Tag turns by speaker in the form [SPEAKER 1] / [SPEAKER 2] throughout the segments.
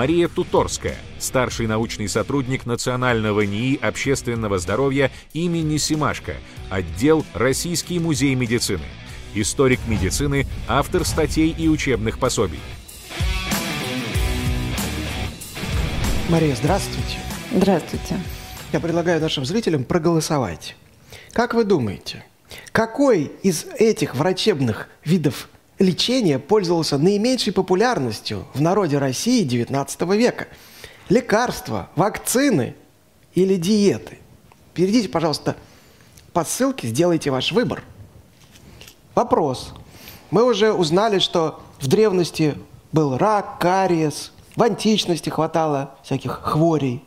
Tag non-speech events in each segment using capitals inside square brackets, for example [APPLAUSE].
[SPEAKER 1] Мария Туторская, старший научный сотрудник Национального НИИ общественного здоровья имени Симашко, отдел Российский музей медицины. Историк медицины, автор статей и учебных пособий.
[SPEAKER 2] Мария, здравствуйте.
[SPEAKER 3] Здравствуйте.
[SPEAKER 2] Я предлагаю нашим зрителям проголосовать. Как вы думаете, какой из этих врачебных видов лечения пользовался наименьшей популярностью в народе России XIX века? Лекарства, вакцины или диеты? Перейдите, пожалуйста, по ссылке, сделайте ваш выбор. Вопрос. Мы уже узнали, что в древности был рак, кариес, в античности хватало всяких хворей.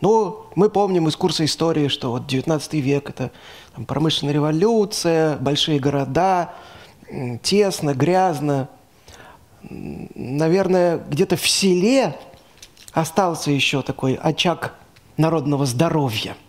[SPEAKER 2] Ну, мы помним из курса истории, что вот 19 век – это там, промышленная революция, большие города, тесно, грязно. Наверное, где-то в селе остался еще такой очаг народного здоровья –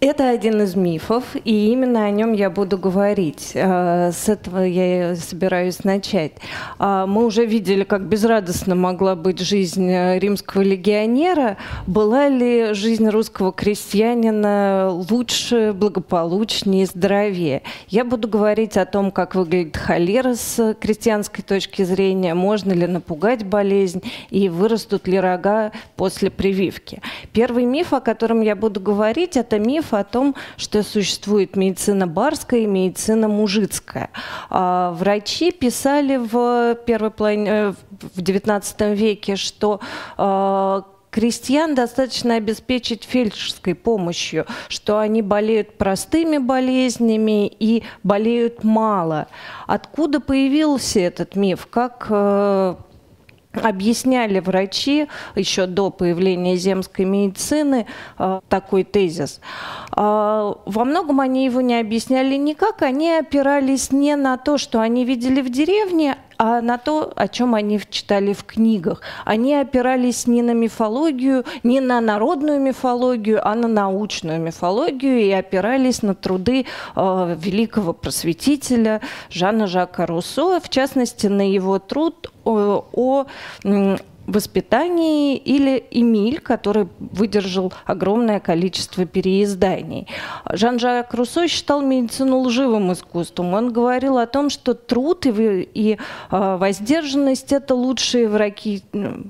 [SPEAKER 3] это один из мифов, и именно о нем я буду говорить. Э, с этого я собираюсь начать. А, мы уже видели, как безрадостно могла быть жизнь э, римского легионера. Была ли жизнь русского крестьянина лучше, благополучнее, здоровее? Я буду говорить о том, как выглядит холера с крестьянской точки зрения, можно ли напугать болезнь и вырастут ли рога после прививки. Первый миф, о котором я буду говорить, это миф миф о том, что существует медицина барская и медицина мужицкая. А врачи писали в первой половине, э, в XIX веке, что а, крестьян достаточно обеспечить фельдшерской помощью, что они болеют простыми болезнями и болеют мало. Откуда появился этот миф? Как э, объясняли врачи еще до появления земской медицины э, такой тезис. Э, во многом они его не объясняли никак, они опирались не на то, что они видели в деревне, а на то, о чем они читали в книгах. Они опирались не на мифологию, не на народную мифологию, а на научную мифологию и опирались на труды э, великого просветителя Жана Жака Руссо, в частности, на его труд о, о воспитании, или Эмиль, который выдержал огромное количество переизданий. Жан-Жак Руссо считал медицину лживым искусством. Он говорил о том, что труд и, и а, воздержанность – это лучшие враги,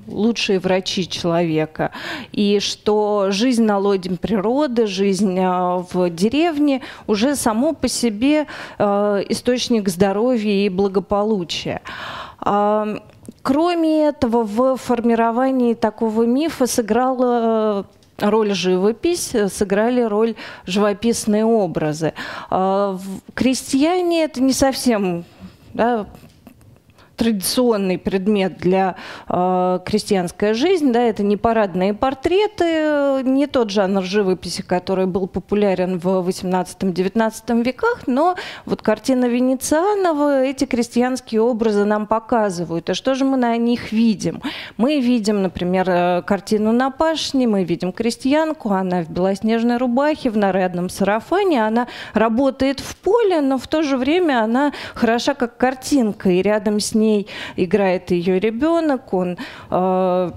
[SPEAKER 3] лучшие врачи человека. И что жизнь на лоде природы, жизнь а, в деревне уже само по себе а, источник здоровья и благополучия. Кроме этого, в формировании такого мифа сыграла э, роль живопись, сыграли роль живописные образы. А, крестьяне это не совсем да, традиционный предмет для э, крестьянской жизни, да, это не парадные портреты, не тот жанр живописи, который был популярен в 18-19 веках, но вот картина Венецианова эти крестьянские образы нам показывают. И что же мы на них видим? Мы видим, например, э, картину на пашне, мы видим крестьянку, она в белоснежной рубахе, в нарядном сарафане, она работает в поле, но в то же время она хороша как картинка, и рядом с ней ней играет ее ребенок, он э,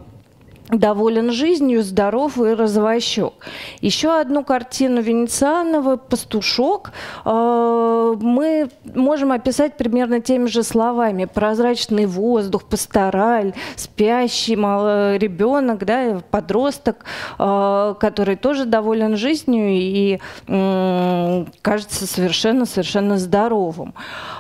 [SPEAKER 3] доволен жизнью, здоров и развощек. Еще одну картину Венецианова «Пастушок» э, мы можем описать примерно теми же словами. Прозрачный воздух, пастораль, спящий ребенок, да, подросток, э, который тоже доволен жизнью и кажется совершенно-совершенно здоровым.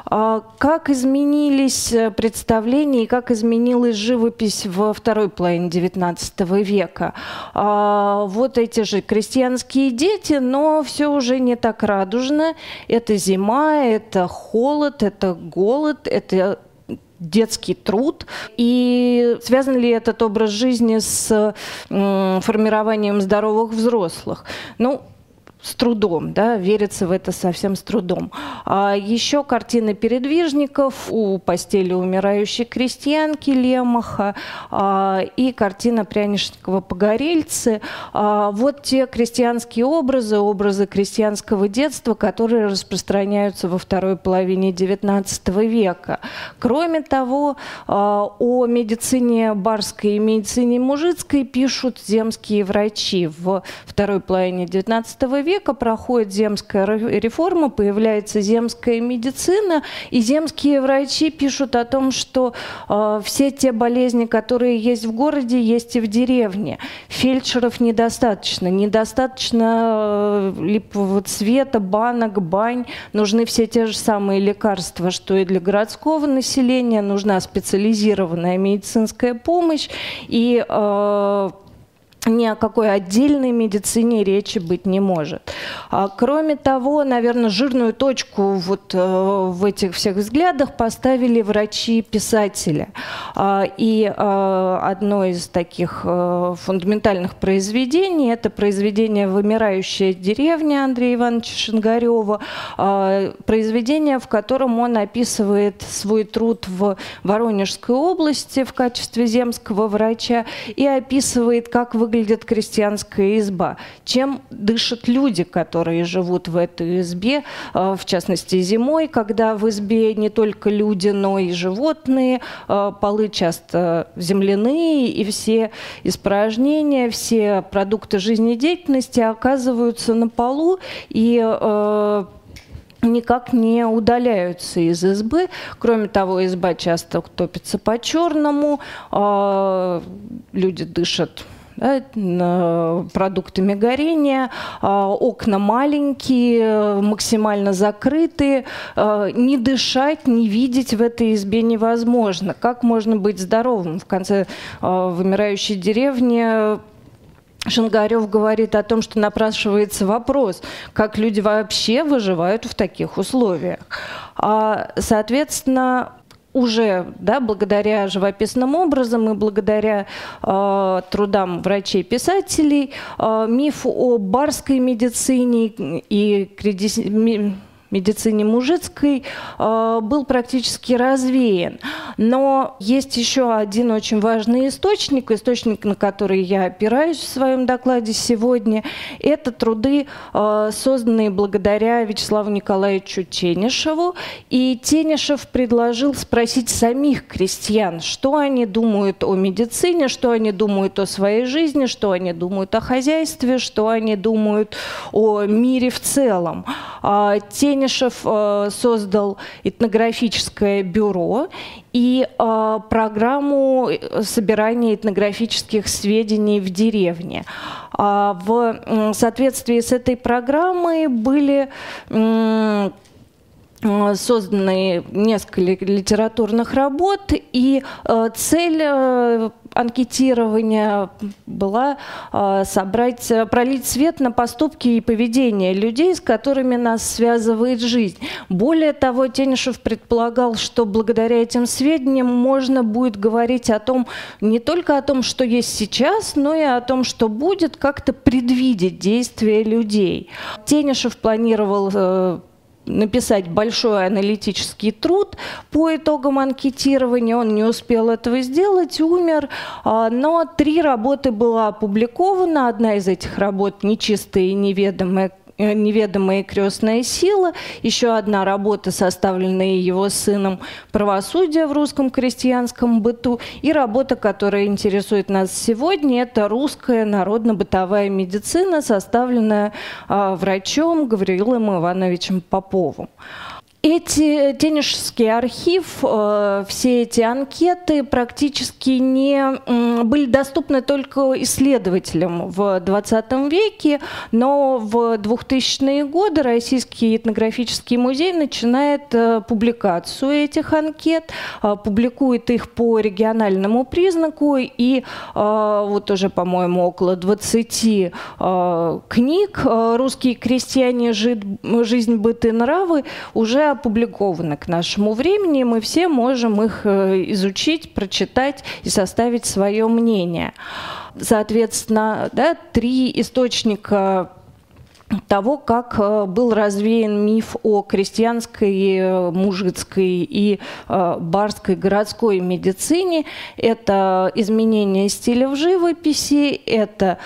[SPEAKER 3] А как изменились представления и как изменилась живопись во второй половине XIX века. А, вот эти же крестьянские дети, но все уже не так радужно. Это зима, это холод, это голод, это детский труд. И связан ли этот образ жизни с формированием здоровых взрослых? Ну, с трудом, да, верится в это совсем с трудом. А еще картины передвижников у постели умирающей крестьянки Лемаха а, и картина Прянишникова «Погорельцы». А, вот те крестьянские образы, образы крестьянского детства, которые распространяются во второй половине XIX века. Кроме того, а, о медицине барской и медицине мужицкой пишут земские врачи. В второй половине XIX века проходит земская реформа, появляется земская медицина, и земские врачи пишут о том, что э, все те болезни, которые есть в городе, есть и в деревне. Фельдшеров недостаточно, недостаточно э, липового цвета, банок, бань, нужны все те же самые лекарства, что и для городского населения, нужна специализированная медицинская помощь, и э, ни о какой отдельной медицине речи быть не может. А, кроме того, наверное, жирную точку вот э, в этих всех взглядах поставили врачи-писатели. А, и э, одно из таких э, фундаментальных произведений – это произведение «Вымирающая деревня» Андрея Ивановича Шингарева, а, произведение, в котором он описывает свой труд в Воронежской области в качестве земского врача и описывает, как выглядит выглядит крестьянская изба, чем дышат люди, которые живут в этой избе, э, в частности зимой, когда в избе не только люди, но и животные, э, полы часто земляные, и все испражнения, все продукты жизнедеятельности оказываются на полу, и э, никак не удаляются из избы. Кроме того, изба часто топится по-черному, люди дышат да, продуктами горения, а, окна маленькие, максимально закрытые, а, не дышать, не видеть в этой избе невозможно. Как можно быть здоровым? В конце а, вымирающей деревни Шангарев говорит о том, что напрашивается вопрос, как люди вообще выживают в таких условиях. Соответственно, уже да, благодаря живописным образом и благодаря э, трудам врачей-писателей э, миф о барской медицине и креди медицине мужицкой э, был практически развеян. Но есть еще один очень важный источник, источник, на который я опираюсь в своем докладе сегодня. Это труды, э, созданные благодаря Вячеславу Николаевичу Тенишеву. И Тенишев предложил спросить самих крестьян, что они думают о медицине, что они думают о своей жизни, что они думают о хозяйстве, что они думают о мире в целом. А Тенишев э, создал этнографическое бюро и э, программу собирания этнографических сведений в деревне. А в соответствии с этой программой были Э, созданы несколько литературных работ, и э, цель э, анкетирования была собрать, пролить свет на поступки и поведение людей, с которыми нас связывает жизнь. Более того, Тенишев предполагал, что благодаря этим сведениям можно будет говорить о том, не только о том, что есть сейчас, но и о том, что будет, как-то предвидеть действия людей. Тенишев планировал написать большой аналитический труд по итогам анкетирования. Он не успел этого сделать, умер. А, но три работы было опубликовано. Одна из этих работ «Нечистая и неведомая Э, «Неведомая крестная сила», еще одна работа, составленная его сыном «Правосудие в русском крестьянском быту», и работа, которая интересует нас сегодня, это «Русская народно-бытовая медицина», составленная а, врачом Гавриилом Ивановичем Поповым. Эти Тенежский архив, э, все эти анкеты практически не были доступны только исследователям в 20 веке, но в 2000-е годы Российский этнографический музей начинает э, публикацию этих анкет, э, публикует их по региональному признаку, и вот уже, по-моему, около 20 книг «Русские крестьяне. Жизнь, быт и нравы» уже опубликованы к нашему времени, мы все можем их э, изучить, прочитать и составить свое мнение. Соответственно, да, три источника того, как э, был развеян миф о крестьянской, э, мужицкой и барской городской медицине. Это изменение стиля в живописи, это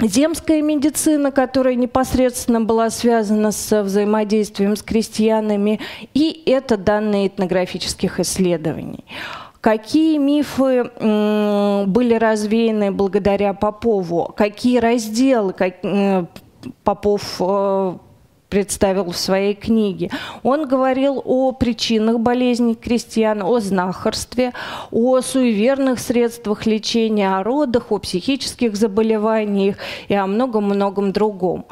[SPEAKER 3] земская медицина, которая непосредственно была связана с взаимодействием с крестьянами, и это данные этнографических исследований. Какие мифы были развеяны благодаря Попову? Какие разделы как, Попов э, представил в своей книге. Он говорил о причинах болезней крестьян, о знахарстве, о суеверных средствах лечения, о родах, о психических заболеваниях и о многом-многом другом.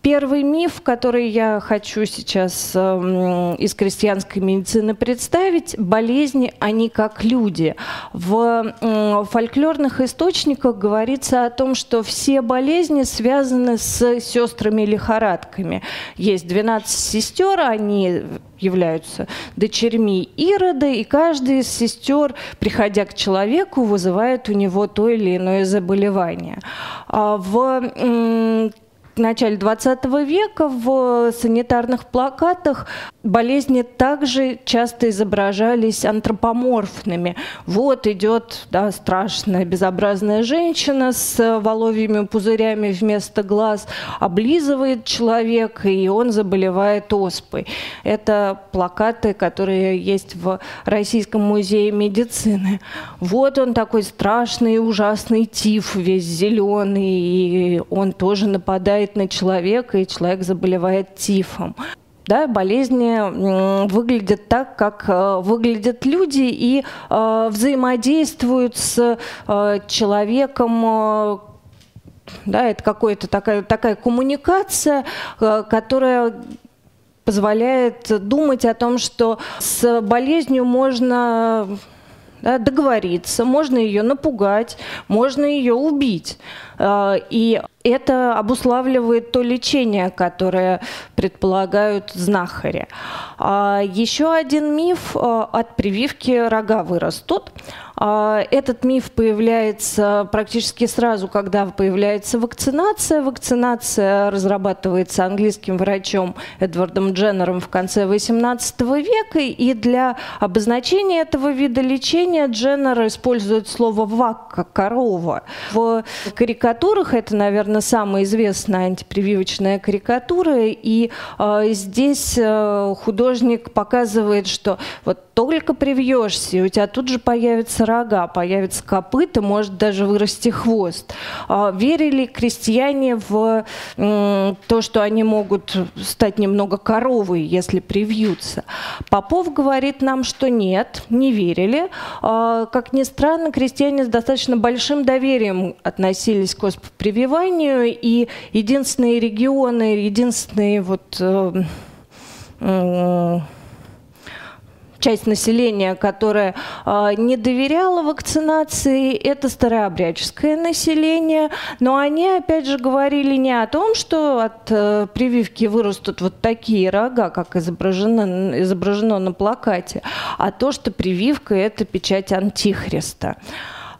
[SPEAKER 3] Первый миф, который я хочу сейчас э, из крестьянской медицины представить, болезни, они как люди. В фольклорных источниках говорится о том, что все болезни связаны с сестрами-лихорадками. Есть 12 сестер, они являются дочерьми Ирода, и каждая из сестер, приходя к человеку, вызывает у него то или иное заболевание. А в в начале 20 века в санитарных плакатах болезни также часто изображались антропоморфными. Вот идет да, страшная безобразная женщина с воловьими пузырями вместо глаз, облизывает человека, и он заболевает оспой. Это плакаты, которые есть в Российском музее медицины. Вот он такой страшный, ужасный тиф, весь зеленый, и он тоже нападает влияет на человека, и человек заболевает тифом. Да, болезни выглядят так, как э, выглядят люди и э, взаимодействуют с э, человеком, да, это какая-то такая, такая коммуникация, которая позволяет думать о том, что с болезнью можно да, договориться, можно ее напугать, можно ее убить. И это обуславливает то лечение, которое предполагают знахари. А еще один миф э, от прививки рога вырастут. А, этот миф появляется практически сразу, когда появляется вакцинация. Вакцинация разрабатывается английским врачом Эдвардом Дженнером в конце XVIII века, и для обозначения этого вида лечения Дженнер использует слово «вакка» – «корова». В карикатурах это, наверное, самая известная антипрививочная карикатура, и э, здесь э, художник показывает, что вот только привьешься, и у тебя тут же появятся рога, появятся копыта, может даже вырасти хвост. А верили крестьяне в то, что они могут стать немного коровой, если привьются? Попов говорит нам, что нет, не верили. А, как ни странно, крестьяне с достаточно большим доверием относились к прививанию, и единственные регионы, единственные вот э, часть населения, которая э, не доверяла вакцинации, это старообрядческое население, но они, опять же, говорили не о том, что от э, прививки вырастут вот такие рога, как изображено, изображено на плакате, а то, что прививка – это печать антихриста.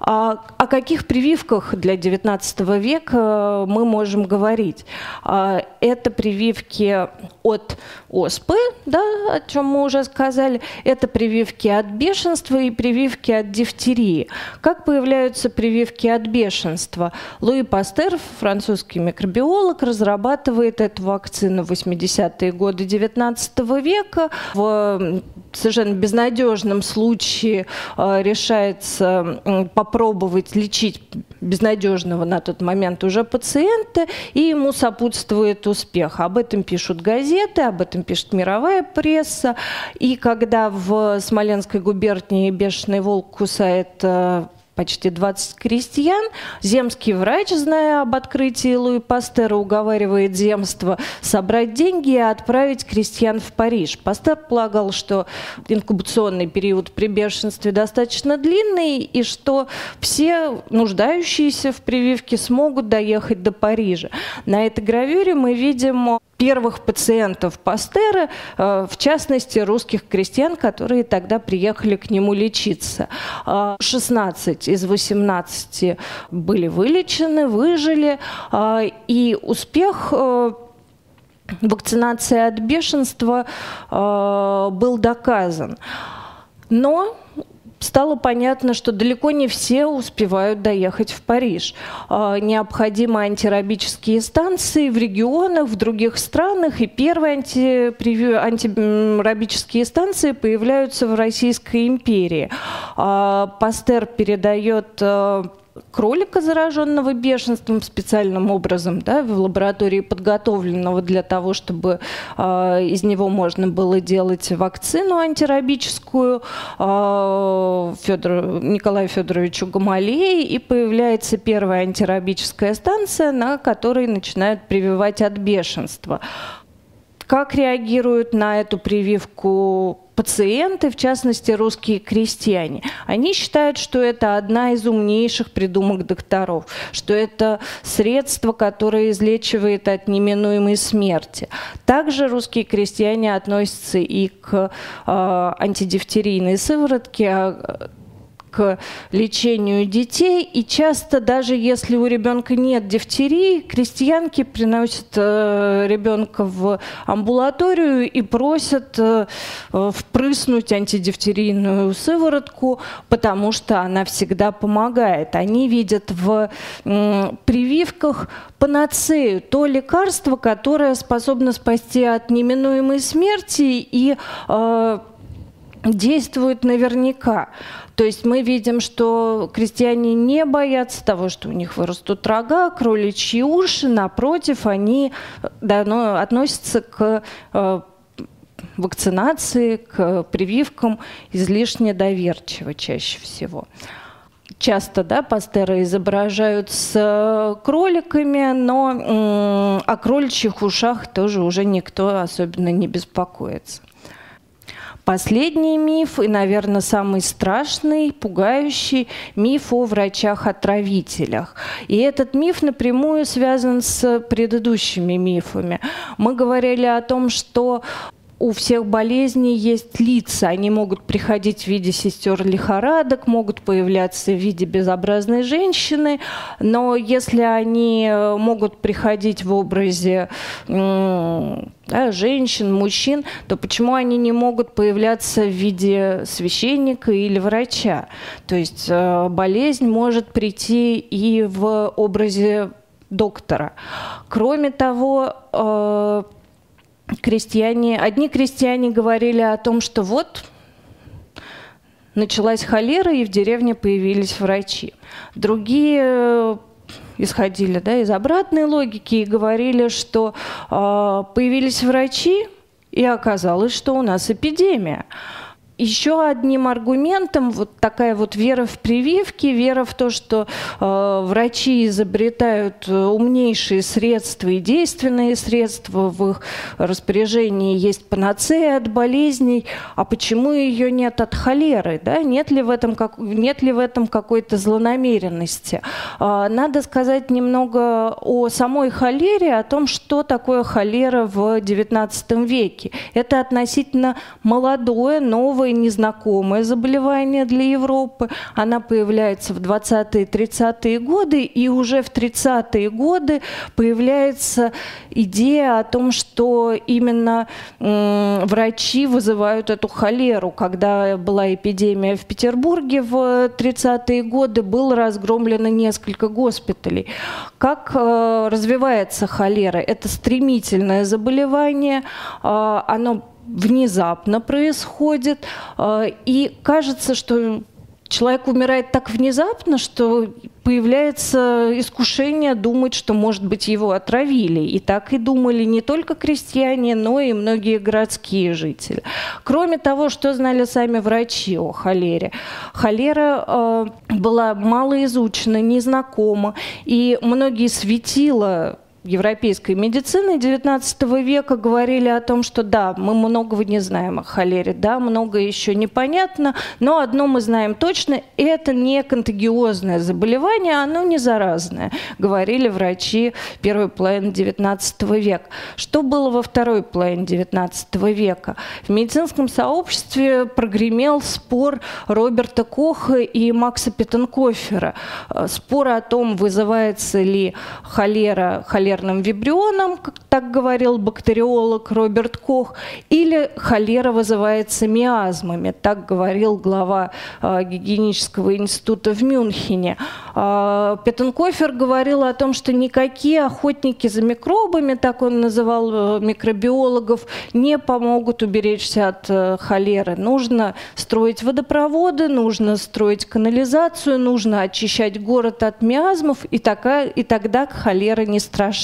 [SPEAKER 3] А, о каких прививках для XIX века мы можем говорить? А, это прививки от оспы, да, о чем мы уже сказали, это прививки от бешенства и прививки от дифтерии. Как появляются прививки от бешенства? Луи Пастер, французский микробиолог, разрабатывает эту вакцину в 80-е годы XIX века. В совершенно безнадежном случае а, решается попробовать лечить безнадежного на тот момент уже пациента, и ему сопутствует успех. Об этом пишут газеты, об этом пишет мировая пресса. И когда в Смоленской губернии бешеный волк кусает э, почти 20 крестьян. Земский врач, зная об открытии Луи Пастера, уговаривает земство собрать деньги и отправить крестьян в Париж. Пастер полагал, что инкубационный период при бешенстве достаточно длинный и что все нуждающиеся в прививке смогут доехать до Парижа. На этой гравюре мы видим первых пациентов Пастера, э, в частности, русских крестьян, которые тогда приехали к нему лечиться. 16 из 18 были вылечены, выжили, и успех вакцинации от бешенства был доказан. Но стало понятно, что далеко не все успевают доехать в Париж. А, необходимы антирабические станции в регионах, в других странах, и первые анти, антирабические станции появляются в Российской империи. А, Пастер передает а, кролика, зараженного бешенством, специальным образом, да, в лаборатории подготовленного для того, чтобы э, из него можно было делать вакцину антирабическую э, Федору, Николаю Федоровичу Гамалеи, и появляется первая антирабическая станция, на которой начинают прививать от бешенства. Как реагируют на эту прививку пациенты, в частности русские крестьяне, они считают, что это одна из умнейших придумок докторов, что это средство, которое излечивает от неминуемой смерти. Также русские крестьяне относятся и к э, антидифтерийной сыворотке, а, к лечению детей. И часто, даже если у ребенка нет дифтерии, крестьянки приносят э, ребенка в амбулаторию и просят э, впрыснуть антидифтерийную сыворотку, потому что она всегда помогает. Они видят в прививках панацею, то лекарство, которое способно спасти от неминуемой смерти и э, действует наверняка. То есть мы видим, что крестьяне не боятся того, что у них вырастут рога, кроличьи уши. Напротив, они да, ну, относятся к э, вакцинации, к прививкам излишне доверчиво чаще всего. Часто да, пастеры изображают с кроликами, но о кроличьих ушах тоже уже никто особенно не беспокоится. Последний миф, и, наверное, самый страшный, пугающий миф о врачах-отравителях. И этот миф напрямую связан с предыдущими мифами. Мы говорили о том, что у всех болезней есть лица. Они могут приходить в виде сестер лихорадок, могут появляться в виде безобразной женщины, но если они э, могут приходить в образе да, женщин, мужчин, то почему они не могут появляться в виде священника или врача? То есть э, болезнь может прийти и в образе доктора. Кроме того, э, крестьяне, одни крестьяне говорили о том, что вот началась холера, и в деревне появились врачи. Другие э, исходили да, из обратной логики и говорили, что э, появились врачи, и оказалось, что у нас эпидемия. Еще одним аргументом вот такая вот вера в прививки, вера в то, что э, врачи изобретают э, умнейшие средства и действенные средства в их распоряжении есть панацея от болезней, а почему ее нет от холеры, да? Нет ли в этом как нет ли в этом какой-то злонамеренности? Э, надо сказать немного о самой холере, о том, что такое холера в XIX веке. Это относительно молодое, новое новое незнакомое заболевание для Европы. Она появляется в 20-е, 30-е годы, и уже в 30-е годы появляется идея о том, что именно врачи вызывают эту холеру. Когда была эпидемия в Петербурге в 30-е годы, было разгромлено несколько госпиталей. Как э, развивается холера? Это стремительное заболевание, э, оно внезапно происходит. А, и кажется, что человек умирает так внезапно, что появляется искушение думать, что, может быть, его отравили. И так и думали не только крестьяне, но и многие городские жители. Кроме того, что знали сами врачи о холере. Холера э, была мало изучена, незнакома, и многие светила европейской медицины XIX века говорили о том, что да, мы многого не знаем о холере, да, много еще непонятно, но одно мы знаем точно, это не контагиозное заболевание, оно не заразное, говорили врачи первой половины XIX века. Что было во второй половине XIX века? В медицинском сообществе прогремел спор Роберта Коха и Макса Петтенкофера. Спор о том, вызывается ли холера холерным вибрионом, как так говорил бактериолог Роберт Кох, или холера вызывается миазмами, так говорил глава э, гигиенического института в Мюнхене. Э, Петтенкофер говорил о том, что никакие охотники за микробами, так он называл э, микробиологов, не помогут уберечься от э, холеры. Нужно строить водопроводы, нужно строить канализацию, нужно очищать город от миазмов, и, такая, и тогда холера не страшна.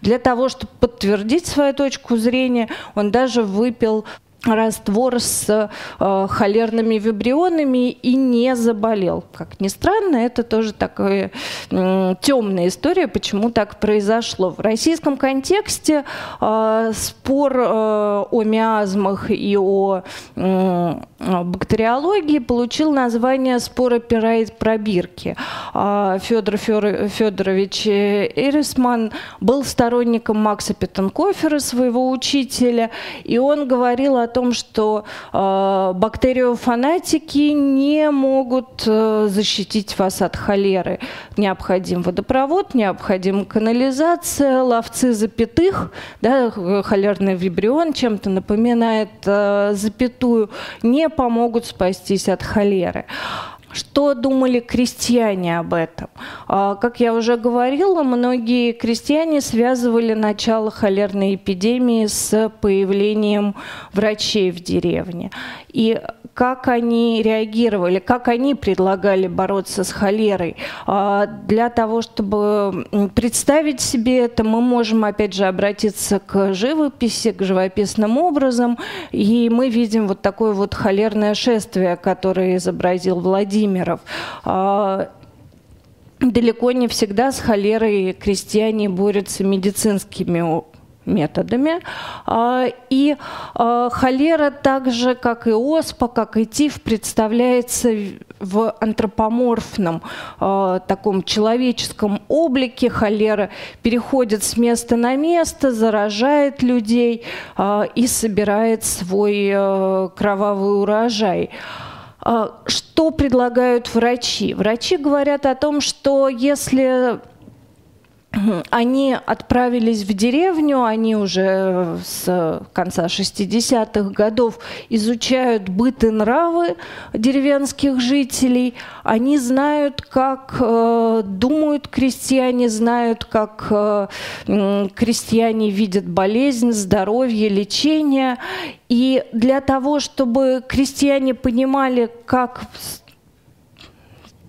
[SPEAKER 3] Для того, чтобы подтвердить свою точку зрения, он даже выпил раствор с э, холерными вибрионами и не заболел. Как ни странно, это тоже такая э, темная история, почему так произошло. В российском контексте э, спор э, о миазмах и о э, бактериологии получил название спора пера и пробирки. Э, Федор Федорович Эрисман был сторонником Макса Петтенкофера, своего учителя, и он говорил о том, что э, бактериофанатики не могут э, защитить вас от холеры. Необходим водопровод, необходима канализация, ловцы запятых, да, холерный вибрион чем-то напоминает э, запятую, не помогут спастись от холеры. Что думали крестьяне об этом? А, как я уже говорила, многие крестьяне связывали начало холерной эпидемии с появлением врачей в деревне. И как они реагировали, как они предлагали бороться с холерой. А, для того, чтобы представить себе это, мы можем, опять же, обратиться к живописи, к живописным образом, и мы видим вот такое вот холерное шествие, которое изобразил Владимиров а, далеко не всегда с холерой крестьяне борются медицинскими методами. А, и а, холера так же, как и оспа, как и тиф, представляется в антропоморфном а, таком человеческом облике. Холера переходит с места на место, заражает людей и собирает свой кровавый урожай. Что предлагают врачи? Врачи говорят о том, что если они отправились в деревню, они уже с конца 60-х годов изучают быт и нравы деревенских жителей. Они знают, как э, думают крестьяне, знают, как э, крестьяне видят болезнь, здоровье, лечение. И для того, чтобы крестьяне понимали, как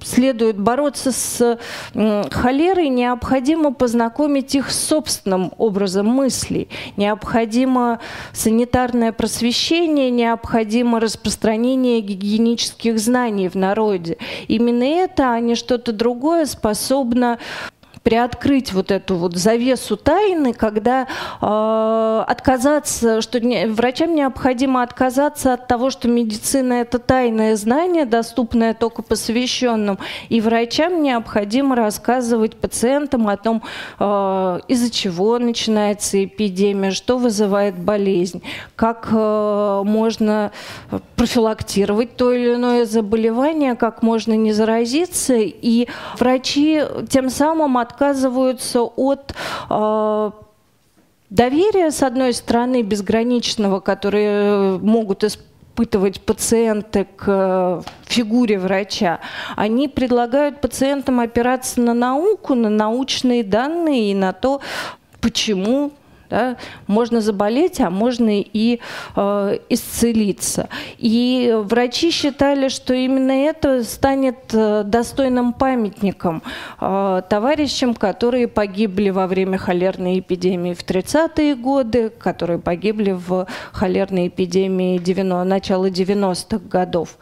[SPEAKER 3] следует бороться с холерой, необходимо познакомить их с собственным образом мыслей. Необходимо санитарное просвещение, необходимо распространение гигиенических знаний в народе. Именно это, а не что-то другое, способно приоткрыть вот эту вот завесу тайны, когда э, отказаться, что не, врачам необходимо отказаться от того, что медицина это тайное знание, доступное только посвященным, и врачам необходимо рассказывать пациентам о том, э, из-за чего начинается эпидемия, что вызывает болезнь, как э, можно профилактировать то или иное заболевание, как можно не заразиться, и врачи тем самым от отказываются от э, доверия, с одной стороны, безграничного, которые могут испытывать пациенты к э, фигуре врача, они предлагают пациентам опираться на науку, на научные данные и на то, почему да? Можно заболеть, а можно и э, исцелиться. И врачи считали, что именно это станет э, достойным памятником э, товарищам, которые погибли во время холерной эпидемии в 30-е годы, которые погибли в холерной эпидемии 90, начала 90-х годов.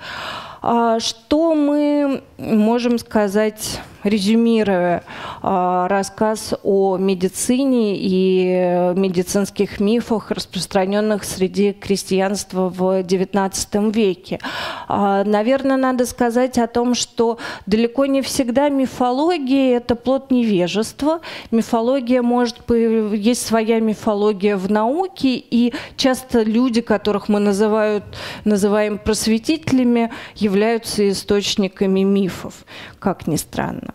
[SPEAKER 3] А что мы можем сказать резюмируя э, рассказ о медицине и медицинских мифах, распространенных среди крестьянства в XIX веке. Э, наверное, надо сказать о том, что далеко не всегда мифология – это плод невежества. Мифология может есть своя мифология в науке, и часто люди, которых мы называют, называем просветителями, являются источниками мифов, как ни странно.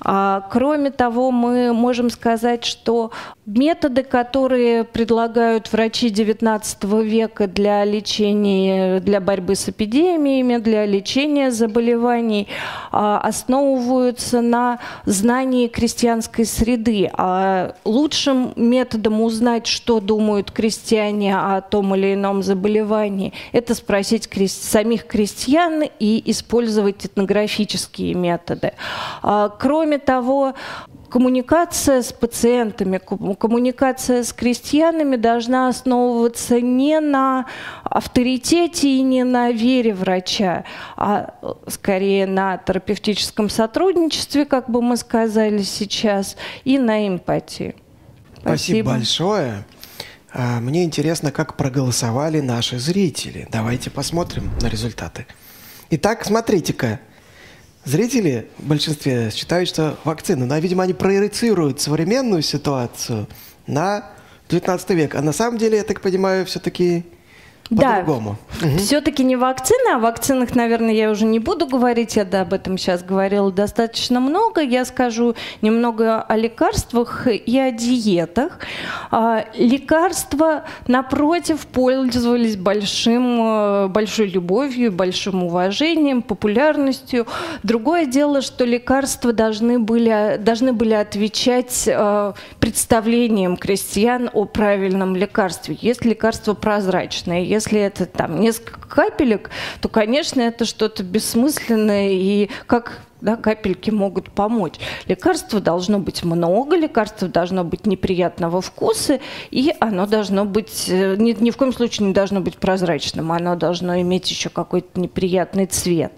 [SPEAKER 3] кроме того, мы можем сказать, что методы, которые предлагают врачи XIX века для лечения, для борьбы с эпидемиями, для лечения заболеваний, а, основываются на знании крестьянской среды. А лучшим методом узнать, что думают крестьяне о том или ином заболевании, это спросить самих крестьян и использовать этнографические методы. А, кроме Кроме того, коммуникация с пациентами, коммуникация с крестьянами должна основываться не на авторитете и не на вере врача, а скорее на терапевтическом сотрудничестве, как бы мы сказали сейчас, и на эмпатии.
[SPEAKER 2] Спасибо, Спасибо большое. А, мне интересно, как проголосовали наши зрители. Давайте посмотрим на результаты. Итак, смотрите-ка, Зрители в большинстве считают, что вакцины, но, видимо, они проецируют современную ситуацию на 19 век. А на самом деле, я так понимаю, все-таки по-другому.
[SPEAKER 3] Да, угу. все-таки не вакцины, о вакцинах, наверное, я уже не буду говорить, я да, об этом сейчас говорила достаточно много. Я скажу немного о лекарствах и о диетах. А, лекарства, напротив, пользовались большим, э, большой любовью, большим уважением, популярностью. Другое дело, что лекарства должны были, должны были отвечать э, представлениям крестьян о правильном лекарстве. Есть лекарство прозрачное, если это там несколько капелек, то, конечно, это что-то бессмысленное, и как да, капельки могут помочь. Лекарства должно быть много, лекарства должно быть неприятного вкуса, и оно должно быть, э, ни, ни в коем случае не должно быть прозрачным, оно должно иметь еще какой-то неприятный цвет.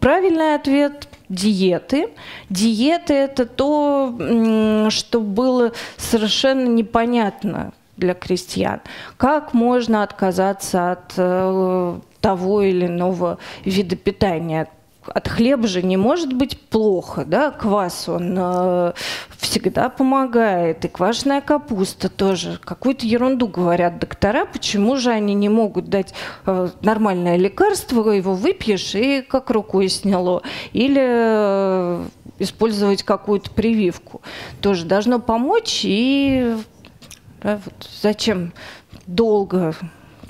[SPEAKER 3] Правильный ответ диеты. Диеты – это то, что было совершенно непонятно для крестьян. Как можно отказаться от э, того или иного вида питания? От хлеба же не может быть плохо, да, квас, он э, всегда помогает, и квашеная капуста тоже. Какую-то ерунду говорят доктора, почему же они не могут дать э, нормальное лекарство, его выпьешь, и как рукой сняло. Или э, использовать какую-то прививку. Тоже должно помочь и да, вот зачем долго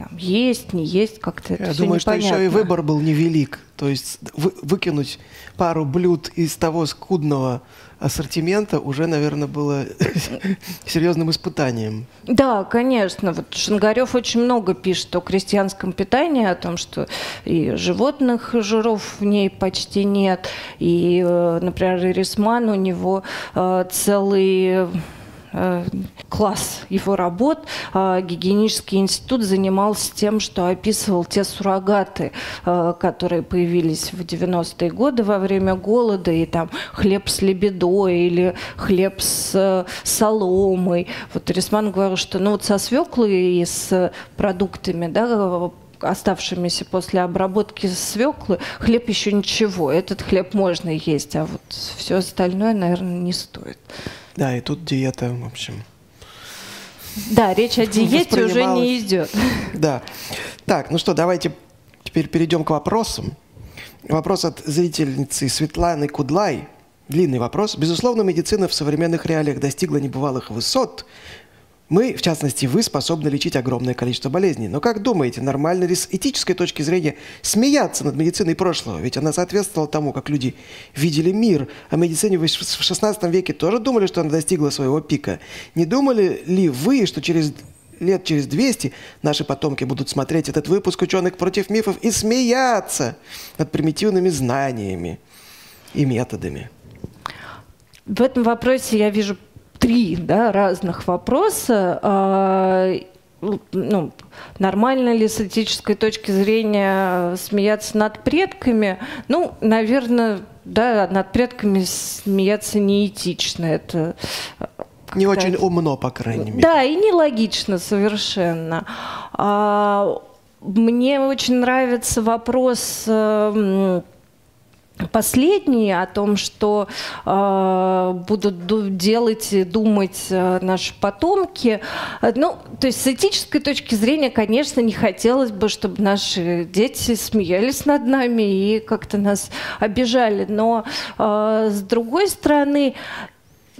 [SPEAKER 3] там, есть, не есть, как-то
[SPEAKER 2] Я думаю, что еще и выбор был невелик. То есть вы, выкинуть пару блюд из того скудного ассортимента уже, наверное, было [LAUGHS] серьезным испытанием.
[SPEAKER 3] Да, конечно. Вот Шангарев очень много пишет о крестьянском питании, о том, что и животных жиров в ней почти нет. И, э, например, Ирисман, у него э, целый класс его работ э, гигиенический институт занимался тем, что описывал те суррогаты, э, которые появились в 90-е годы во время голода, и там хлеб с лебедой или хлеб с соломой. Вот Рисман говорил, что ну вот со свеклой и с продуктами, да, оставшимися после обработки свеклы, хлеб еще ничего. Этот хлеб можно есть, а вот все остальное, наверное, не стоит.
[SPEAKER 2] Да, и тут диета, в общем.
[SPEAKER 3] Да, речь о [LAUGHS] диете уже не идет. [LAUGHS]
[SPEAKER 2] Да. Так, ну что, давайте теперь перейдем к вопросам. Вопрос от зрительницы Светланы Кудлай. Длинный вопрос. Безусловно, медицина в современных реалиях достигла небывалых высот, мы, в частности, вы способны лечить огромное количество болезней. Но как думаете, нормально ли с этической точки зрения смеяться над медициной прошлого? Ведь она соответствовала тому, как люди видели мир. О медицине в XVI веке тоже думали, что она достигла своего пика. Не думали ли вы, что через лет через 200 наши потомки будут смотреть этот выпуск ученых против мифов и смеяться над примитивными знаниями и методами?
[SPEAKER 3] В этом вопросе я вижу три да, разных вопроса. А, ну, нормально ли с этической точки зрения смеяться над предками? Ну, наверное, да, над предками смеяться неэтично. Это
[SPEAKER 2] не очень умно, по крайней мере.
[SPEAKER 3] Да, и нелогично совершенно. А, мне очень нравится вопрос последний о том, что э, будут делать и думать э, наши потомки. Ну, то есть с этической точки зрения, конечно, не хотелось бы, чтобы наши дети смеялись над нами и как-то нас обижали. Но э, с другой стороны,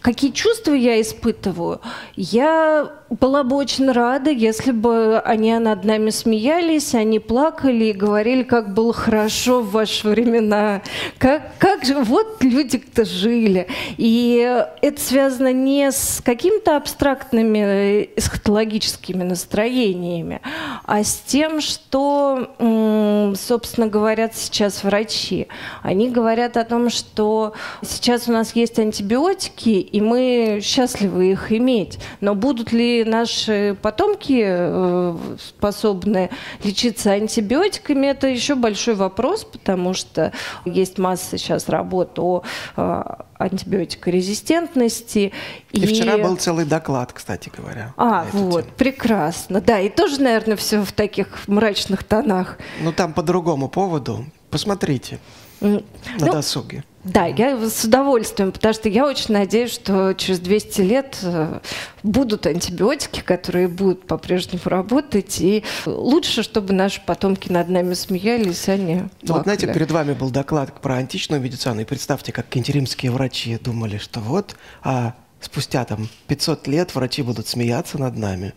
[SPEAKER 3] какие чувства я испытываю? Я была бы очень рада, если бы они над нами смеялись, они плакали и говорили, как было хорошо в ваши времена, как, как же, вот люди-то жили. И это связано не с какими-то абстрактными эсхатологическими настроениями, а с тем, что, собственно, говорят сейчас врачи. Они говорят о том, что сейчас у нас есть антибиотики, и мы счастливы их иметь, но будут ли наши потомки э, способны лечиться антибиотиками, это еще большой вопрос, потому что есть масса сейчас работ о э, антибиотикорезистентности.
[SPEAKER 2] И, и вчера был целый доклад, кстати говоря.
[SPEAKER 3] А, вот, тему. прекрасно. Да, и тоже, наверное, все в таких мрачных тонах.
[SPEAKER 2] Ну, там по другому поводу. Посмотрите на ну, досуге.
[SPEAKER 3] Да, я с удовольствием, потому что я очень надеюсь, что через 200 лет э, будут антибиотики, которые будут по-прежнему работать, и лучше, чтобы наши потомки над нами смеялись, а не
[SPEAKER 2] Ну вот знаете, перед вами был доклад про античную медицину, и представьте, как кентеримские врачи думали, что вот, а спустя там 500 лет врачи будут смеяться над нами.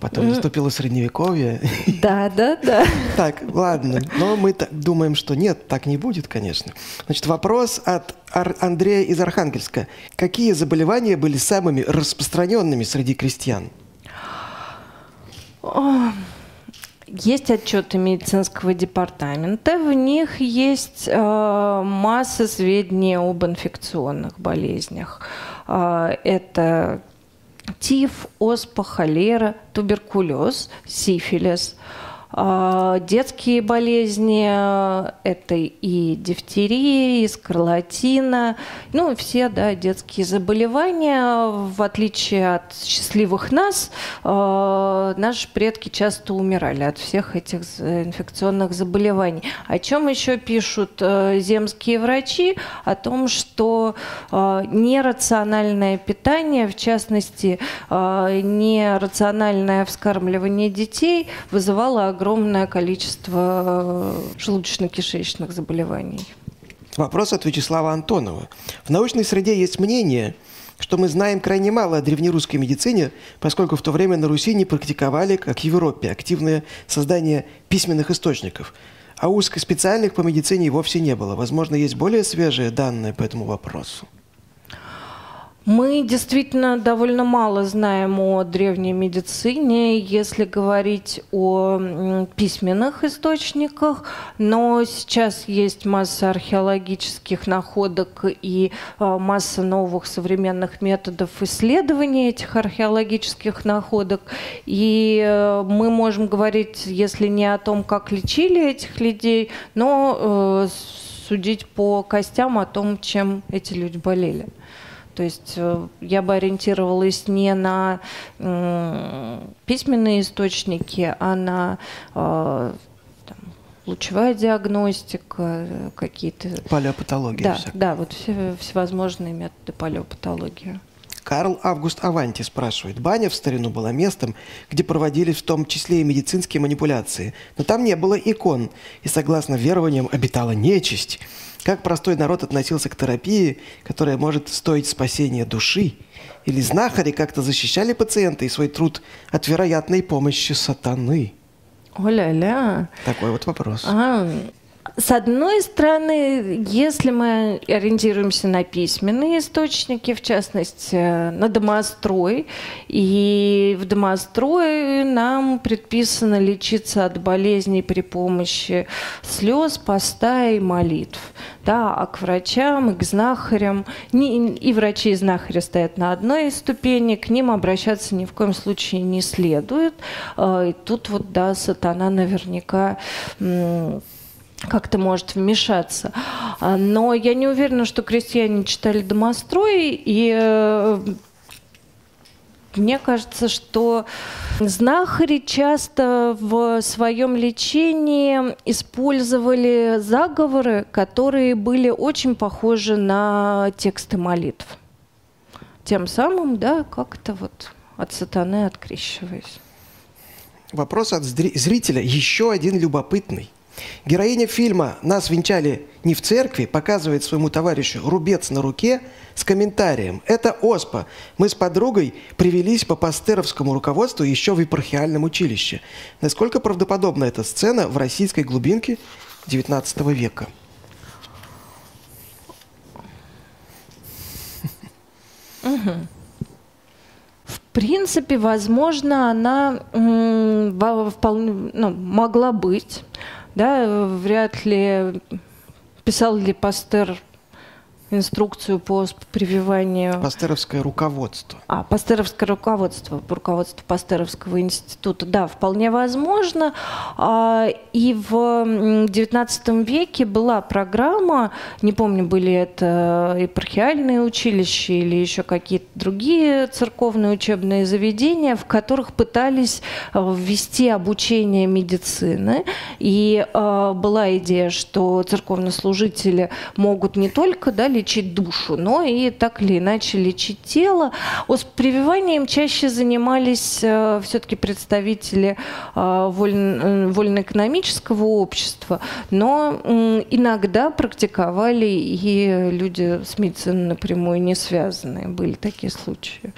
[SPEAKER 2] Потом наступило средневековье. [LAUGHS]
[SPEAKER 3] Да, да, да.
[SPEAKER 2] Так, ладно. Но мы думаем, что нет, так не будет, конечно. Значит, вопрос от Андрея из Архангельска. Какие заболевания были самыми распространенными среди крестьян?
[SPEAKER 3] Есть отчеты медицинского департамента, в них есть э, масса сведений об инфекционных болезнях. Э, это тиф, оспа, холера, туберкулез, сифилис – детские болезни – это и дифтерия, и скарлатина, ну, все, да, детские заболевания. В отличие от счастливых нас, а, наши предки часто умирали от всех этих инфекционных заболеваний. О чем еще пишут э, земские врачи? О том, что а, нерациональное питание, в частности, нерациональное вскармливание детей вызывало огромное количество э, желудочно-кишечных заболеваний.
[SPEAKER 2] Вопрос от Вячеслава Антонова. В научной среде есть мнение, что мы знаем крайне мало о древнерусской медицине, поскольку в то время на Руси не практиковали, как в Европе, активное создание письменных источников. А узкоспециальных по медицине вовсе не было. Возможно, есть более свежие данные по этому вопросу.
[SPEAKER 3] Мы действительно довольно мало знаем о древней медицине, если говорить о письменных источниках, но сейчас есть масса археологических находок и а, масса новых современных методов исследования этих археологических находок. И э, мы можем говорить, если не о том, как лечили этих людей, но э, судить по костям о том, чем эти люди болели. То есть э, я бы ориентировалась не на письменные источники, а на э, там, лучевая диагностика, какие-то...
[SPEAKER 2] Палеопатология.
[SPEAKER 3] Да, всякая. да, вот все, всевозможные методы палеопатологии.
[SPEAKER 2] Карл Август Аванти спрашивает. Баня в старину была местом, где проводились в том числе и медицинские манипуляции. Но там не было икон, и, согласно верованиям, обитала нечисть. Как простой народ относился к терапии, которая может стоить спасения души? Или знахари как-то защищали пациента и свой труд от вероятной помощи сатаны?
[SPEAKER 3] Оля-ля.
[SPEAKER 2] Такой вот вопрос.
[SPEAKER 3] А, С одной стороны, если мы ориентируемся на письменные источники, в частности, на домострой, и в домострое нам предписано лечиться от болезней при помощи слез, поста и молитв. Да, а к врачам и к знахарям, и врачи и знахари стоят на одной ступени, к ним обращаться ни в коем случае не следует. А, и тут вот, да, сатана наверняка как-то может вмешаться. А, но я не уверена, что крестьяне читали «Домострой», и э, мне кажется, что знахари часто в своем лечении использовали заговоры, которые были очень похожи на тексты молитв. Тем самым, да, как-то вот от сатаны открещиваясь.
[SPEAKER 2] Вопрос от зрителя еще один любопытный. Героиня фильма «Нас венчали не в церкви» показывает своему товарищу рубец на руке с комментарием «Это оспа. Мы с подругой привелись по пастеровскому руководству еще в епархиальном училище». Насколько правдоподобна эта сцена в российской глубинке XIX века?
[SPEAKER 3] В принципе, возможно, она вполне ну, могла быть да, вряд ли писал ли Пастер инструкцию по прививанию...
[SPEAKER 2] Пастеровское руководство.
[SPEAKER 3] А, пастеровское руководство, руководство Пастеровского института. Да, вполне возможно. А, и в XIX веке была программа, не помню, были это епархиальные училища или еще какие-то другие церковные учебные заведения, в которых пытались а, ввести обучение медицины. И а, была идея, что церковнослужители могут не только да, лечить душу, но и так или иначе лечить тело. Прививанием чаще занимались э, все-таки представители э, вольно, вольноэкономического общества, но иногда практиковали и люди с медициной напрямую не связанные. Были такие случаи.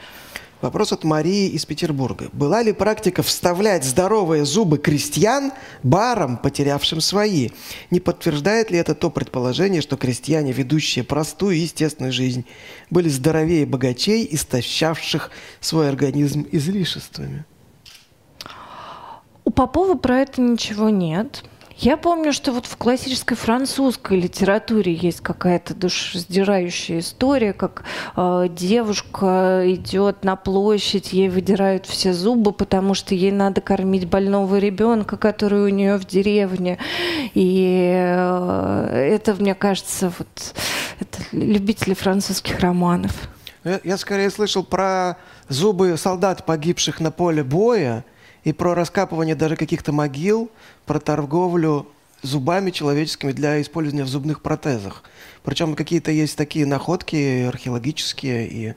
[SPEAKER 2] Вопрос от Марии из Петербурга. Была ли практика вставлять здоровые зубы крестьян барам, потерявшим свои? Не подтверждает ли это то предположение, что крестьяне, ведущие простую и естественную жизнь, были здоровее богачей, истощавших свой организм излишествами?
[SPEAKER 3] У Попова про это ничего нет. Я помню, что вот в классической французской литературе есть какая-то душераздирающая история, как э, девушка идет на площадь, ей выдирают все зубы, потому что ей надо кормить больного ребенка, который у нее в деревне. И э, это, мне кажется, вот это любители французских романов.
[SPEAKER 2] Я, я скорее слышал про зубы солдат, погибших на поле боя, и про раскапывание даже каких-то могил, про торговлю зубами человеческими для использования в зубных протезах. Причем какие-то есть такие находки археологические и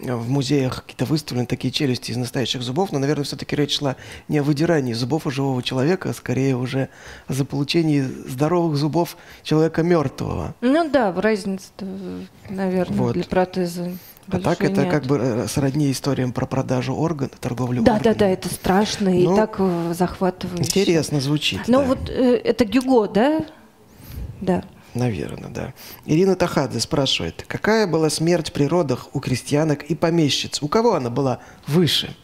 [SPEAKER 2] в музеях какие-то выставлены такие челюсти из настоящих зубов, но, наверное, все-таки речь шла не о выдирании зубов у живого человека, а скорее уже о заполучении здоровых зубов человека мертвого.
[SPEAKER 3] Ну да, разница, наверное, вот. для протеза
[SPEAKER 2] а так это нет. как бы э, сродни историям про продажу органов, торговлю
[SPEAKER 3] да,
[SPEAKER 2] органами.
[SPEAKER 3] Да, да, да, это страшно ну, и так э, захватывающе.
[SPEAKER 2] Интересно звучит.
[SPEAKER 3] Ну
[SPEAKER 2] да.
[SPEAKER 3] вот э, это Гюго, да? Да.
[SPEAKER 2] Наверное, да. Ирина Тахадзе спрашивает, какая была смерть при родах у крестьянок и помещиц? У кого она была выше?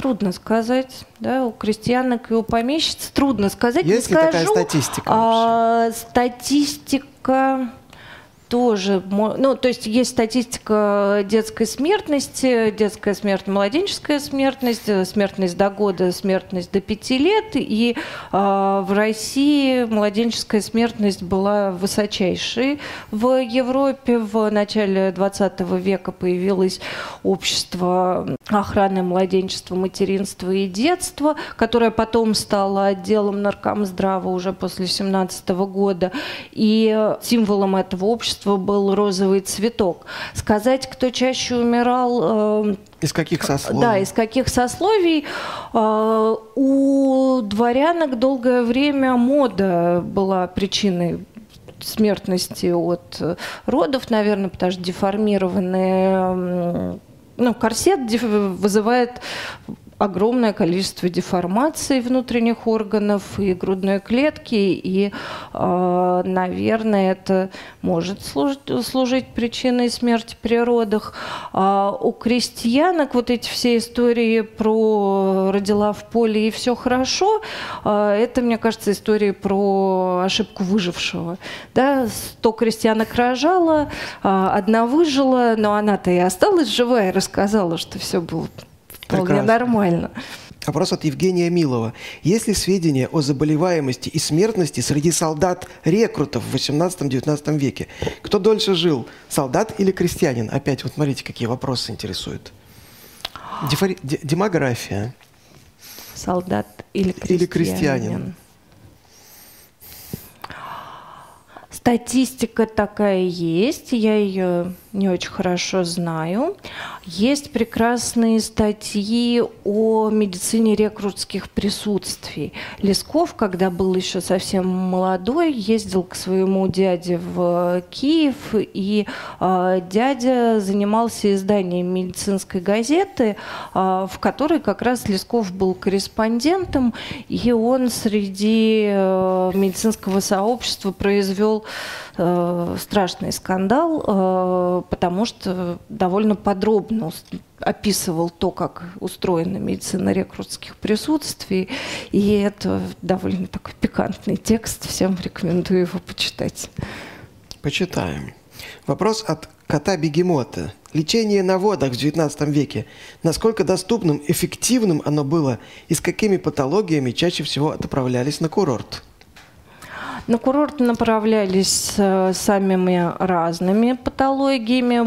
[SPEAKER 3] трудно сказать, да, у крестьянок и у помещиц трудно сказать.
[SPEAKER 2] Есть
[SPEAKER 3] не
[SPEAKER 2] ли
[SPEAKER 3] скажу,
[SPEAKER 2] такая статистика?
[SPEAKER 3] А, статистика тоже, ну, то есть есть статистика детской смертности, детская смерть, младенческая смертность, э, смертность до года, смертность до пяти лет, и э, в России младенческая смертность была высочайшей. В Европе в начале 20 века появилось общество охраны младенчества, материнства и детства, которое потом стало отделом наркомздрава уже после 17 года, и символом этого общества общества был розовый цветок. Сказать, кто чаще умирал...
[SPEAKER 2] Э, из каких сословий?
[SPEAKER 3] Да, из каких сословий. Э, у дворянок долгое время мода была причиной смертности от родов, наверное, потому что деформированные... Ну, корсет вызывает огромное количество деформаций внутренних органов и грудной клетки, и, э, наверное, это может служить, причиной смерти при родах. А у крестьянок вот эти все истории про родила в поле и все хорошо, э, это, мне кажется, истории про ошибку выжившего. Да, 100 крестьянок рожала, одна выжила, но она-то и осталась живая, рассказала, что все было вполне Прекрасно. нормально.
[SPEAKER 2] Вопрос от Евгения Милова. Есть ли сведения о заболеваемости и смертности среди солдат-рекрутов в 18-19 веке? Кто дольше жил, солдат или крестьянин? Опять вот смотрите, какие вопросы интересуют. Дефори... Демография.
[SPEAKER 3] Солдат или крестьянин. Или крестьянин. Статистика такая есть, я ее не очень хорошо знаю. Есть прекрасные статьи о медицине рекрутских присутствий. Лесков, когда был еще совсем молодой, ездил к своему дяде в Киев, и э, дядя занимался изданием медицинской газеты, э, в которой как раз Лесков был корреспондентом, и он среди э, медицинского сообщества произвел э, страшный скандал, э, потому что довольно подробно описывал то, как устроена медицина рекрутских присутствий, и это довольно такой пикантный текст, всем рекомендую его почитать.
[SPEAKER 2] Почитаем. Вопрос от кота-бегемота. Лечение на водах в XIX веке. Насколько доступным, эффективным оно было и с какими патологиями чаще всего отправлялись на курорт?
[SPEAKER 3] На курорт направлялись э, самыми разными патологиями.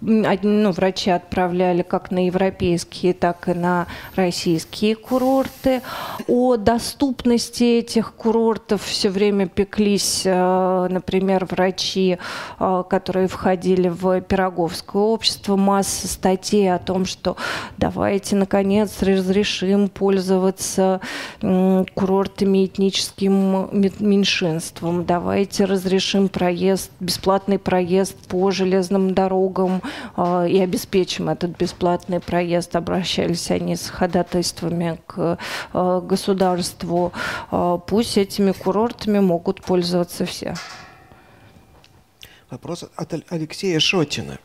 [SPEAKER 3] Ну, врачи отправляли как на европейские, так и на российские курорты. О доступности этих курортов все время пеклись, э, например, врачи, э, которые входили в Пироговское общество. Масса статей о том, что давайте, наконец, разрешим пользоваться курортами этническим меньшинством меньшинствам, давайте разрешим проезд, бесплатный проезд по железным дорогам э, и обеспечим этот бесплатный проезд. Обращались они с ходатайствами к э, государству. Э, пусть этими курортами могут пользоваться все.
[SPEAKER 2] Вопрос от Алексея Шотина.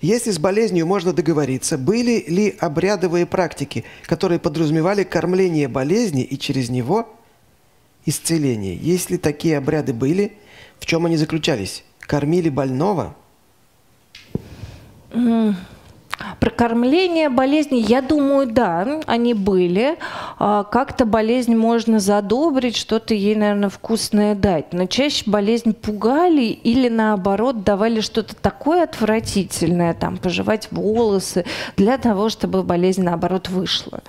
[SPEAKER 2] Если с болезнью можно договориться, были ли обрядовые практики, которые подразумевали кормление болезни и через него исцеления. Если такие обряды были, в чем они заключались? Кормили больного?
[SPEAKER 3] Про кормление болезни, я думаю, да, они были. А, как-то болезнь можно задобрить, что-то ей, наверное, вкусное дать. Но чаще болезнь пугали или, наоборот, давали что-то такое отвратительное, там, пожевать волосы, для того, чтобы болезнь, наоборот, вышла.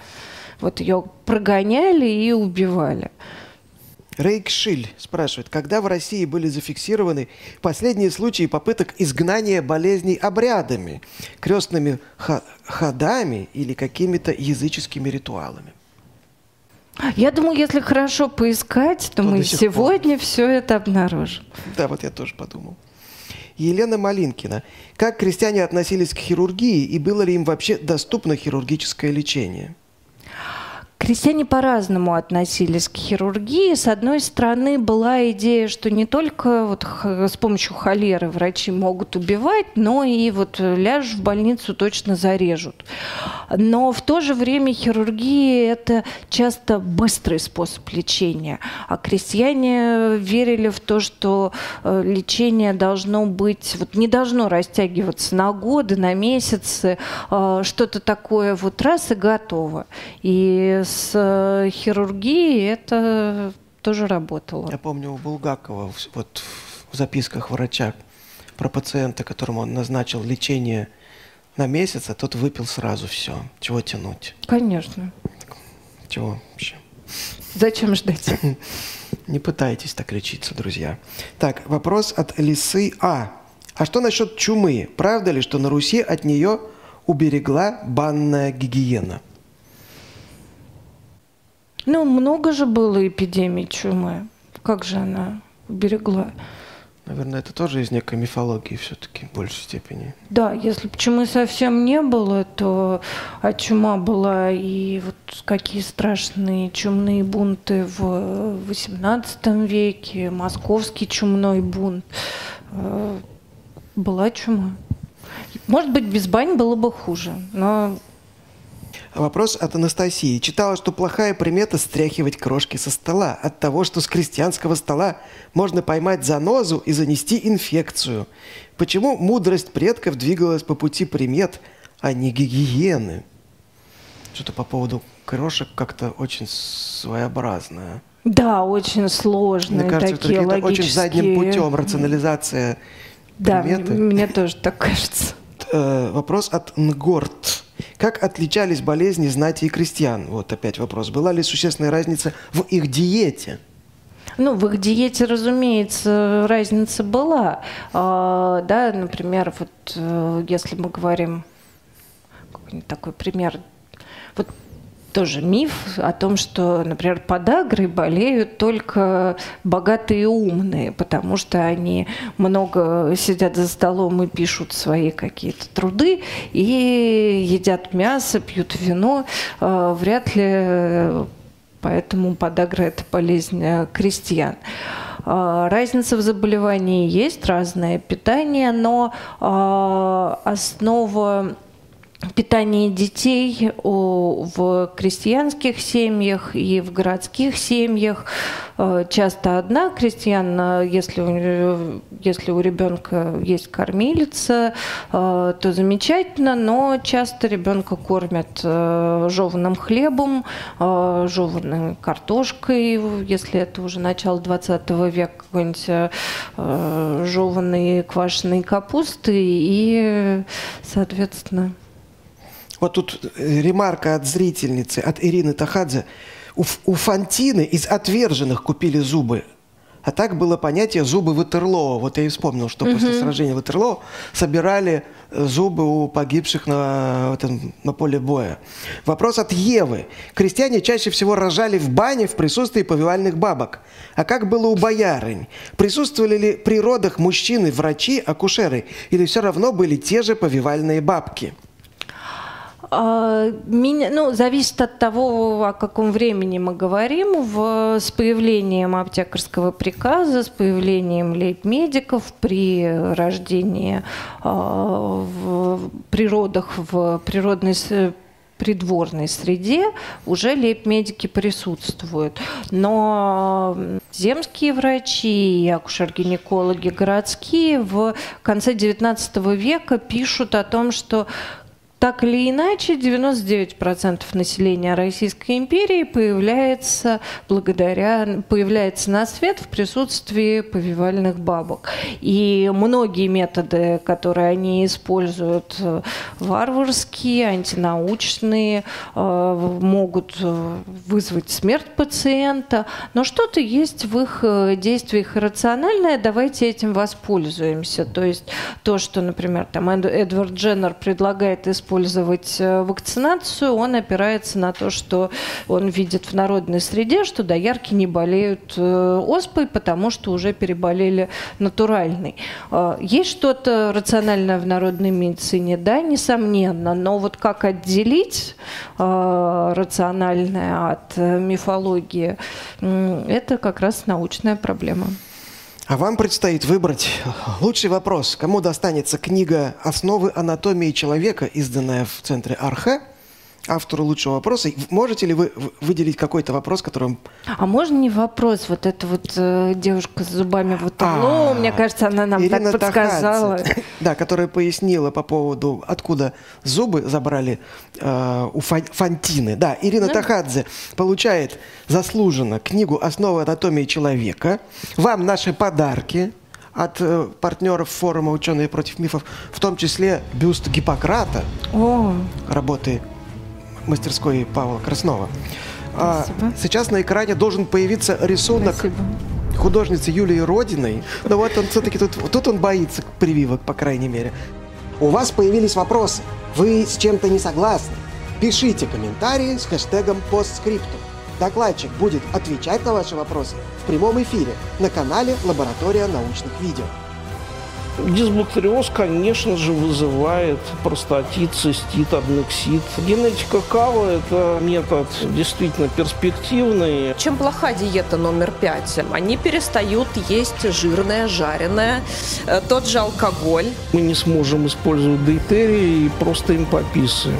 [SPEAKER 3] Вот ее прогоняли и убивали.
[SPEAKER 2] Рейк Шиль спрашивает, когда в России были зафиксированы последние случаи попыток изгнания болезней обрядами, крестными ходами или какими-то языческими ритуалами?
[SPEAKER 3] Я думаю, если хорошо поискать, то, то мы сегодня пор. все это обнаружим.
[SPEAKER 2] Да, вот я тоже подумал. Елена Малинкина. Как крестьяне относились к хирургии и было ли им вообще доступно хирургическое лечение?
[SPEAKER 3] Крестьяне по-разному относились к хирургии. С одной стороны, была идея, что не только вот с помощью холеры врачи могут убивать, но и вот ляжешь в больницу, точно зарежут. Но в то же время хирургия – это часто быстрый способ лечения. А крестьяне верили в то, что э, лечение должно быть, вот не должно растягиваться на годы, на месяцы, э, что-то такое вот раз и готово. И с э, хирургией это тоже работало.
[SPEAKER 2] Я помню у Булгакова вот в записках врача про пациента, которому он назначил лечение на месяц, а тот выпил сразу все. Чего тянуть?
[SPEAKER 3] Конечно.
[SPEAKER 2] Чего вообще?
[SPEAKER 3] Зачем ждать? [LAUGHS]
[SPEAKER 2] Не пытайтесь так лечиться, друзья. Так, вопрос от Лисы А. А что насчет чумы? Правда ли, что на Руси от нее уберегла банная гигиена?
[SPEAKER 3] Ну, много же было эпидемий чумы. Как же она берегла?
[SPEAKER 2] Наверное, это тоже из некой мифологии все-таки в большей степени.
[SPEAKER 3] Да, если бы чумы совсем не было, то а чума была и вот какие страшные чумные бунты в XVIII веке, московский чумной бунт. Э, была чума. Может быть, без бань было бы хуже, но
[SPEAKER 2] Вопрос от Анастасии. Читала, что плохая примета стряхивать крошки со стола. От того, что с крестьянского стола можно поймать занозу и занести инфекцию. Почему мудрость предков двигалась по пути примет, а не гигиены? Что-то по поводу крошек как-то очень своеобразное.
[SPEAKER 3] Да, очень сложные
[SPEAKER 2] Мне кажется,
[SPEAKER 3] такие
[SPEAKER 2] это
[SPEAKER 3] логические...
[SPEAKER 2] очень задним путем рационализация
[SPEAKER 3] да,
[SPEAKER 2] приметы.
[SPEAKER 3] мне тоже так кажется.
[SPEAKER 2] Э, вопрос от Нгорт. Как отличались болезни знати и крестьян? Вот опять вопрос. Была ли существенная разница в их диете?
[SPEAKER 3] Ну, в их диете, разумеется, разница была. А, да, например, вот э, если мы говорим, такой пример, вот тоже миф о том, что, например, подагрой болеют только богатые и умные, потому что они много сидят за столом и пишут свои какие-то труды, и едят мясо, пьют вино. Э, вряд ли поэтому подагра – это болезнь э, крестьян. Э, разница в заболевании есть, разное питание, но основа питание детей в крестьянских семьях и в городских семьях. Э, часто одна крестьян, если у, если у ребенка есть кормилица, э, то замечательно, но часто ребенка кормят э, жеванным хлебом, жеванной картошкой, если это уже начало 20 века, какой-нибудь жеванной квашеной капусты и, соответственно,
[SPEAKER 2] вот тут э, ремарка от зрительницы, от Ирины Тахадзе. У, у Фантины из отверженных купили зубы. А так было понятие зубы Ватерлоо. Вот я и вспомнил, что угу. после сражения Ватерлоо собирали э, зубы у погибших на, этом, на поле боя. Вопрос от Евы. Крестьяне чаще всего рожали в бане в присутствии повивальных бабок. А как было у боярынь? Присутствовали ли при родах мужчины, врачи, акушеры? Или все равно были те же повивальные бабки?
[SPEAKER 3] А, меня, ну, зависит от того, о каком времени мы говорим. В, с появлением аптекарского приказа, с появлением лейб-медиков при рождении, э, в природах в природной придворной среде уже лейб-медики присутствуют. Но земские врачи и акушер-гинекологи городские в конце XIX века пишут о том, что так или иначе, 99% населения Российской империи появляется благодаря, появляется на свет в присутствии повивальных бабок. И многие методы, которые они используют, э, варварские, антинаучные, э, могут э, вызвать смерть пациента, но что-то есть в их действиях рациональное, давайте этим воспользуемся. То есть то, что, например, там Эдвард Дженнер предлагает использовать использовать э, вакцинацию, он опирается на то, что он видит в народной среде, что доярки не болеют э, оспой, потому что уже переболели натуральной. Э, есть что-то рациональное в народной медицине? Да, несомненно. Но вот как отделить рациональное от мифологии, это как раз научная проблема.
[SPEAKER 2] А вам предстоит выбрать лучший вопрос. Кому достанется книга «Основы анатомии человека», изданная в центре Архе, автору лучшего вопроса. Можете ли вы выделить какой-то вопрос, который...
[SPEAKER 3] А можно не вопрос? Вот эта вот э, девушка с зубами вот а, мне кажется, она нам Ирина так подсказала. Тахадзе, [LAUGHS]
[SPEAKER 2] да, которая пояснила по поводу, откуда зубы забрали э, у Фантины. Да, Ирина ну. Тахадзе получает заслуженно книгу «Основы анатомии человека». Вам наши подарки от э, партнеров форума «Ученые против мифов», в том числе бюст Гиппократа,
[SPEAKER 3] О.
[SPEAKER 2] работы мастерской Павла Краснова. А, сейчас на экране должен появиться рисунок Спасибо. художницы Юлии Родиной. Но вот он все-таки тут, тут он боится прививок, по крайней мере. У вас появились вопросы. Вы с чем-то не согласны? Пишите комментарии с хэштегом постскриптум. Докладчик будет отвечать на ваши вопросы в прямом эфире на канале «Лаборатория научных видео».
[SPEAKER 4] Дисбактериоз, конечно же, вызывает простатит, цистит, аднексит. Генетика кава – это метод действительно перспективный.
[SPEAKER 5] Чем плоха диета номер пять? Они перестают есть жирное, жареное, э, тот же алкоголь.
[SPEAKER 4] Мы не сможем использовать дейтерии и просто им пописываем.